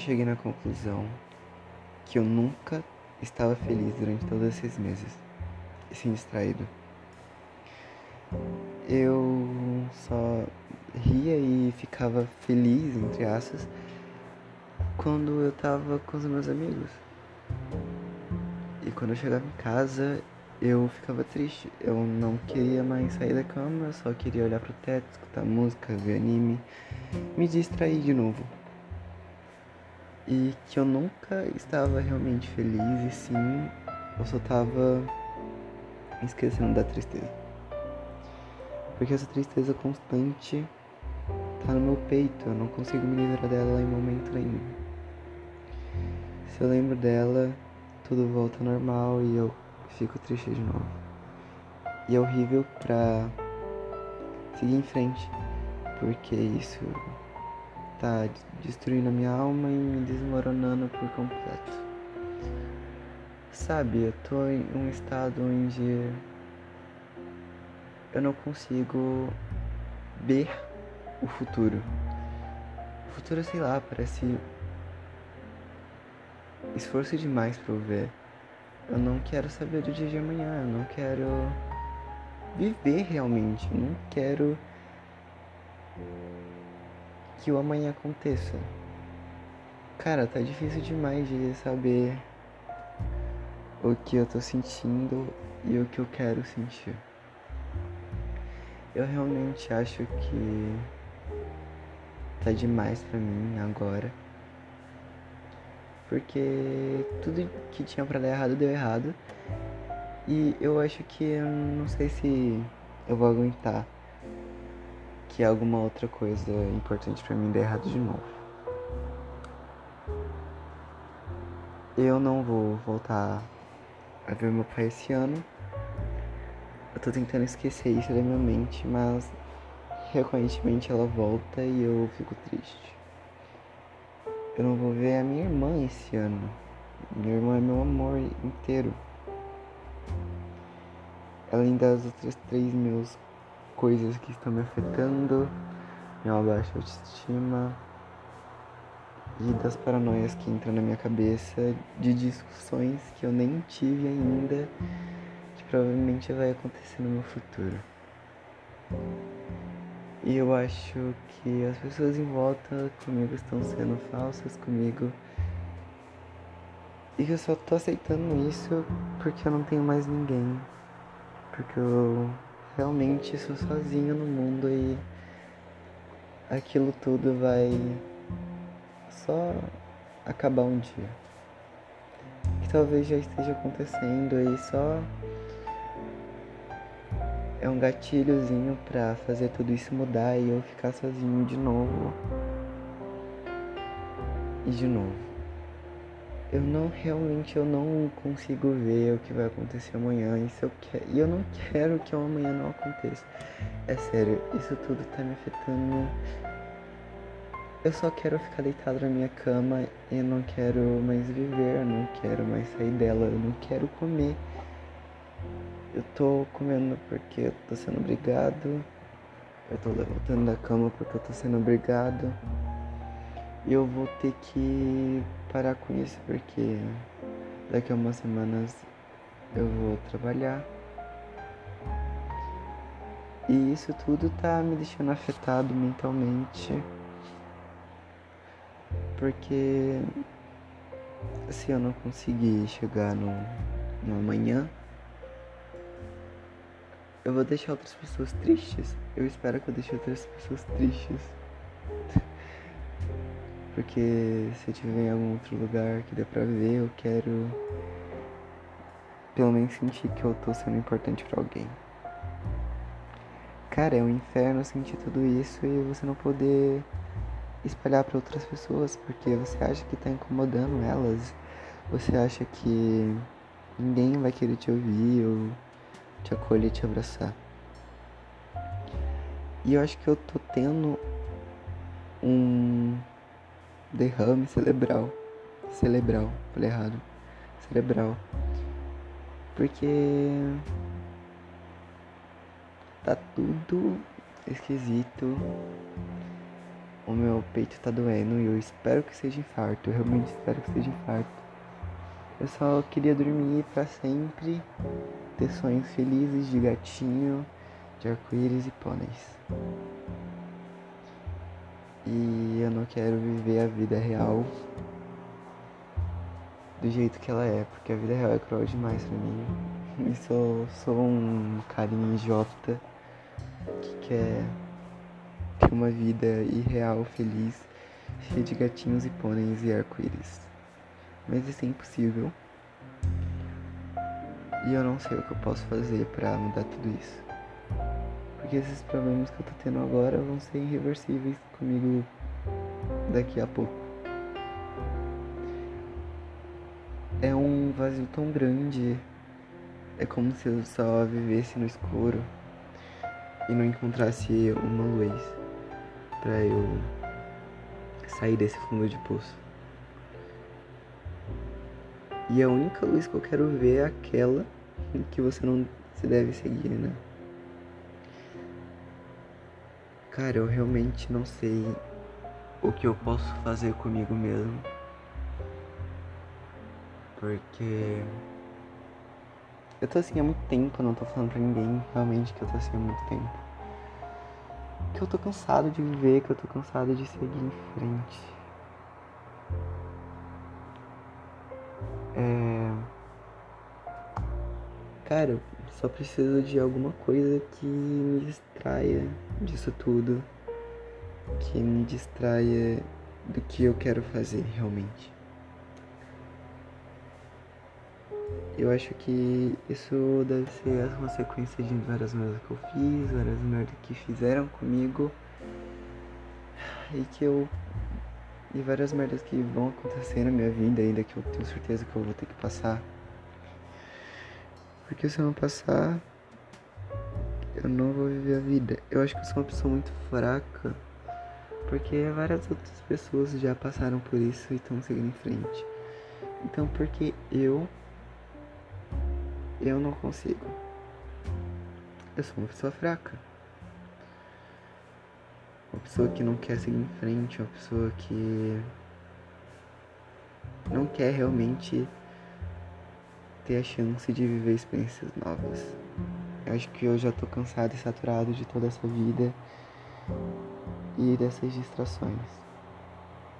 cheguei na conclusão que eu nunca estava feliz durante todos esses meses, assim, distraído. Eu só ria e ficava feliz, entre aspas, quando eu tava com os meus amigos. E quando eu chegava em casa, eu ficava triste. Eu não queria mais sair da cama, eu só queria olhar pro teto, escutar música, ver anime, me distrair de novo. E que eu nunca estava realmente feliz e sim, eu só tava esquecendo da tristeza. Porque essa tristeza constante tá no meu peito, eu não consigo me livrar dela em momento nenhum. Se eu lembro dela, tudo volta ao normal e eu fico triste de novo. E é horrível pra seguir em frente, porque isso tá destruindo a minha alma e me desmoronando por completo. Sabe, eu tô em um estado onde eu não consigo ver o futuro. O futuro, sei lá, parece esforço demais pra eu ver. Eu não quero saber do dia de amanhã, eu não quero viver realmente, eu não quero que o amanhã aconteça. Cara, tá difícil demais de saber o que eu tô sentindo e o que eu quero sentir. Eu realmente acho que tá demais pra mim agora. Porque tudo que tinha pra dar errado deu errado. E eu acho que eu não sei se eu vou aguentar que alguma outra coisa importante pra mim der errado de novo. Eu não vou voltar a ver meu pai esse ano. Eu tô tentando esquecer isso da minha mente, mas recorrentemente ela volta e eu fico triste. Eu não vou ver a minha irmã esse ano. Minha irmã é meu amor inteiro. Além das outras três mil coisas que estão me afetando, minha baixa autoestima e das paranoias que entram na minha cabeça de discussões que eu nem tive ainda, que provavelmente vai acontecer no meu futuro. E eu acho que as pessoas em volta comigo estão sendo falsas comigo. E eu só tô aceitando isso porque eu não tenho mais ninguém. Porque eu realmente sou sozinho no mundo e aquilo tudo vai só acabar um dia. Que talvez já esteja acontecendo e só é um gatilhozinho pra fazer tudo isso mudar e eu ficar sozinho de novo. E de novo. Eu não realmente eu não consigo ver o que vai acontecer amanhã. Isso eu quero, e eu não quero que o amanhã não aconteça. É sério, isso tudo tá me afetando. Eu só quero ficar deitado na minha cama eu não quero mais viver, não quero mais sair dela, eu não quero comer. Eu tô comendo porque eu tô sendo obrigado. Eu tô levantando da cama porque eu tô sendo obrigado. Eu vou ter que parar com isso porque daqui a umas semanas eu vou trabalhar. E isso tudo tá me deixando afetado mentalmente. Porque se eu não conseguir chegar no, no amanhã, eu vou deixar outras pessoas tristes. Eu espero que eu deixe outras pessoas tristes. Porque se eu estiver em algum outro lugar que dê pra ver, eu quero pelo menos sentir que eu tô sendo importante para alguém. Cara, é um inferno sentir tudo isso e você não poder espalhar para outras pessoas porque você acha que tá incomodando elas. Você acha que ninguém vai querer te ouvir ou te acolher te abraçar. E eu acho que eu tô tendo um derrame cerebral. Cerebral, falei errado. Cerebral. Porque tá tudo esquisito. o meu peito tá doendo e eu espero que seja infarto. Eu realmente espero que seja infarto. Eu só queria dormir para sempre, ter sonhos felizes de gatinho, de arco-íris e pôneis. E eu não quero viver a vida real do jeito que ela é, porque a vida real é cruel demais pra mim. E sou, sou um carinha idiota que quer ter uma vida irreal, feliz, cheia de gatinhos e pôneis e arco-íris. Mas isso é impossível. E eu não sei o que eu posso fazer para mudar tudo isso. Porque esses problemas que eu tô tendo agora vão ser irreversíveis comigo daqui a pouco. É um vazio tão grande. É como se eu só vivesse no escuro e não encontrasse uma luz para eu sair desse fundo de poço. E a única luz que eu quero ver é aquela que você não se deve seguir, né? Cara, eu realmente não sei o que eu posso fazer comigo mesmo. Porque eu tô assim há muito tempo, não tô falando pra ninguém realmente que eu tô assim há muito tempo. Que eu tô cansado de viver, que eu tô cansado de seguir em frente. É... Cara, eu só preciso de alguma coisa que me distraia disso tudo. Que me distraia do que eu quero fazer realmente. Eu acho que isso deve ser as consequências de várias merdas que eu fiz, várias merdas que fizeram comigo e que eu. e várias merdas que vão acontecer na minha vida ainda que eu tenho certeza que eu vou ter que passar. Porque se eu não passar, eu não vou viver a vida. Eu acho que eu sou uma pessoa muito fraca, porque várias outras pessoas já passaram por isso e estão seguindo em frente. Então, porque eu eu não consigo. Eu sou uma pessoa fraca. Uma pessoa que não quer seguir em frente, uma pessoa que não quer realmente ter a chance de viver experiências novas. Eu acho que eu já tô cansado e saturado de toda essa vida e dessas distrações.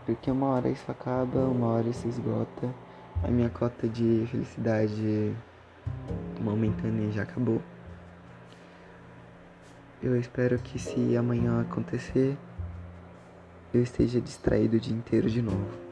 Porque uma hora isso acaba, uma hora isso esgota. A minha cota de felicidade momentânea já acabou. Eu espero que se amanhã acontecer, eu esteja distraído o dia inteiro de novo.